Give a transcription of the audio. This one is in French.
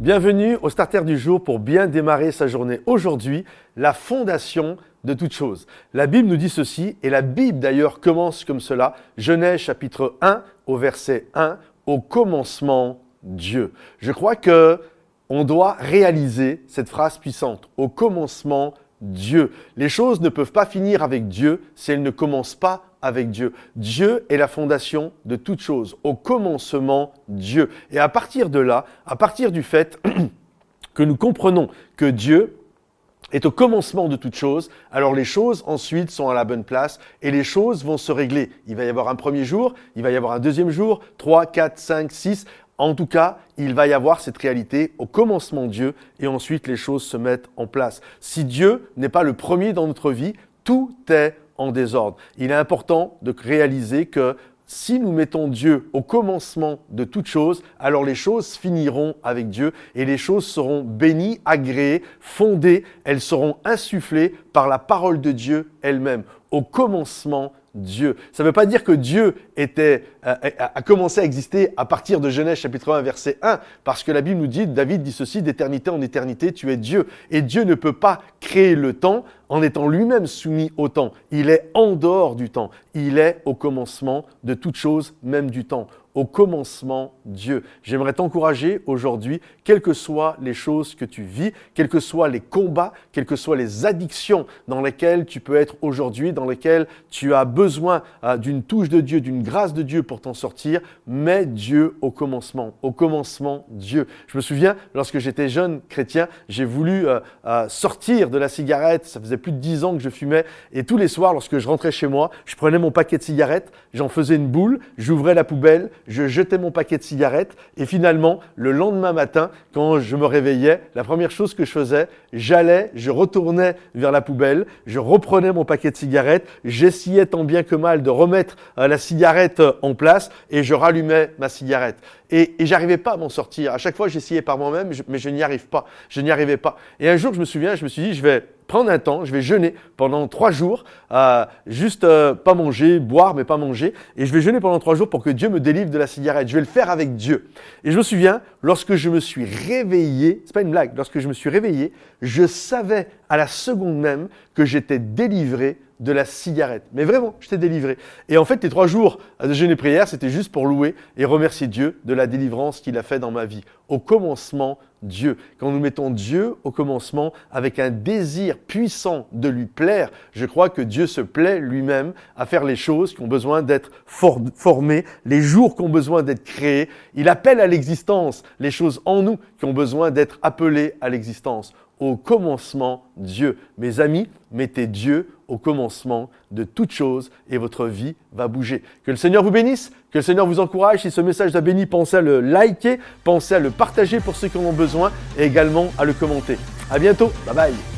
Bienvenue au starter du jour pour bien démarrer sa journée. Aujourd'hui, la fondation de toute chose. La Bible nous dit ceci, et la Bible d'ailleurs commence comme cela. Genèse chapitre 1 au verset 1, au commencement Dieu. Je crois que on doit réaliser cette phrase puissante. Au commencement Dieu. Les choses ne peuvent pas finir avec Dieu si elles ne commencent pas avec Dieu. Dieu est la fondation de toute chose. Au commencement, Dieu. Et à partir de là, à partir du fait que nous comprenons que Dieu est au commencement de toute chose, alors les choses ensuite sont à la bonne place et les choses vont se régler. Il va y avoir un premier jour, il va y avoir un deuxième jour, trois, quatre, cinq, six. En tout cas, il va y avoir cette réalité au commencement Dieu et ensuite les choses se mettent en place. Si Dieu n'est pas le premier dans notre vie, tout est en désordre. Il est important de réaliser que si nous mettons Dieu au commencement de toute chose, alors les choses finiront avec Dieu et les choses seront bénies, agréées, fondées, elles seront insufflées par la parole de Dieu elle-même. Au commencement Dieu. Ça ne veut pas dire que Dieu était, euh, a commencé à exister à partir de Genèse chapitre 1 verset 1, parce que la Bible nous dit, David dit ceci, d'éternité en éternité, tu es Dieu. Et Dieu ne peut pas créer le temps en étant lui-même soumis au temps. Il est en dehors du temps. Il est au commencement de toute chose, même du temps au commencement Dieu. J'aimerais t'encourager aujourd'hui, quelles que soient les choses que tu vis, quels que soient les combats, quelles que soient les addictions dans lesquelles tu peux être aujourd'hui, dans lesquelles tu as besoin euh, d'une touche de Dieu, d'une grâce de Dieu pour t'en sortir, mets Dieu au commencement, au commencement Dieu. Je me souviens, lorsque j'étais jeune chrétien, j'ai voulu euh, euh, sortir de la cigarette, ça faisait plus de dix ans que je fumais, et tous les soirs, lorsque je rentrais chez moi, je prenais mon paquet de cigarettes, j'en faisais une boule, j'ouvrais la poubelle, je jetais mon paquet de cigarettes et finalement, le lendemain matin, quand je me réveillais, la première chose que je faisais, j'allais, je retournais vers la poubelle, je reprenais mon paquet de cigarettes, j'essayais tant bien que mal de remettre euh, la cigarette euh, en place et je rallumais ma cigarette. Et, et j'arrivais pas à m'en sortir. À chaque fois, j'essayais par moi-même, mais je n'y arrive pas. Je n'y arrivais pas. Et un jour, je me souviens, je me suis dit, je vais prendre un temps, je vais jeûner pendant trois jours, euh, juste euh, pas manger, boire, mais pas manger. Et je vais jeûner pendant trois jours pour que Dieu me délivre de la cigarette. Je vais le faire avec Dieu. Et je me souviens, lorsque je me suis réveillé, c'est pas une blague, lorsque je me suis réveillé, je savais à la seconde même que j'étais délivré de la cigarette. Mais vraiment, je t'ai délivré. Et en fait, les trois jours de jeûne et prière, c'était juste pour louer et remercier Dieu de la délivrance qu'il a fait dans ma vie. Au commencement, Dieu. Quand nous mettons Dieu au commencement avec un désir puissant de lui plaire, je crois que Dieu se plaît lui-même à faire les choses qui ont besoin d'être formées, les jours qui ont besoin d'être créés. Il appelle à l'existence les choses en nous qui ont besoin d'être appelées à l'existence au commencement Dieu. Mes amis, mettez Dieu au commencement de toute chose et votre vie va bouger. Que le Seigneur vous bénisse, que le Seigneur vous encourage. Si ce message t'a béni, pensez à le liker, pensez à le partager pour ceux qui en ont besoin et également à le commenter. À bientôt. Bye bye.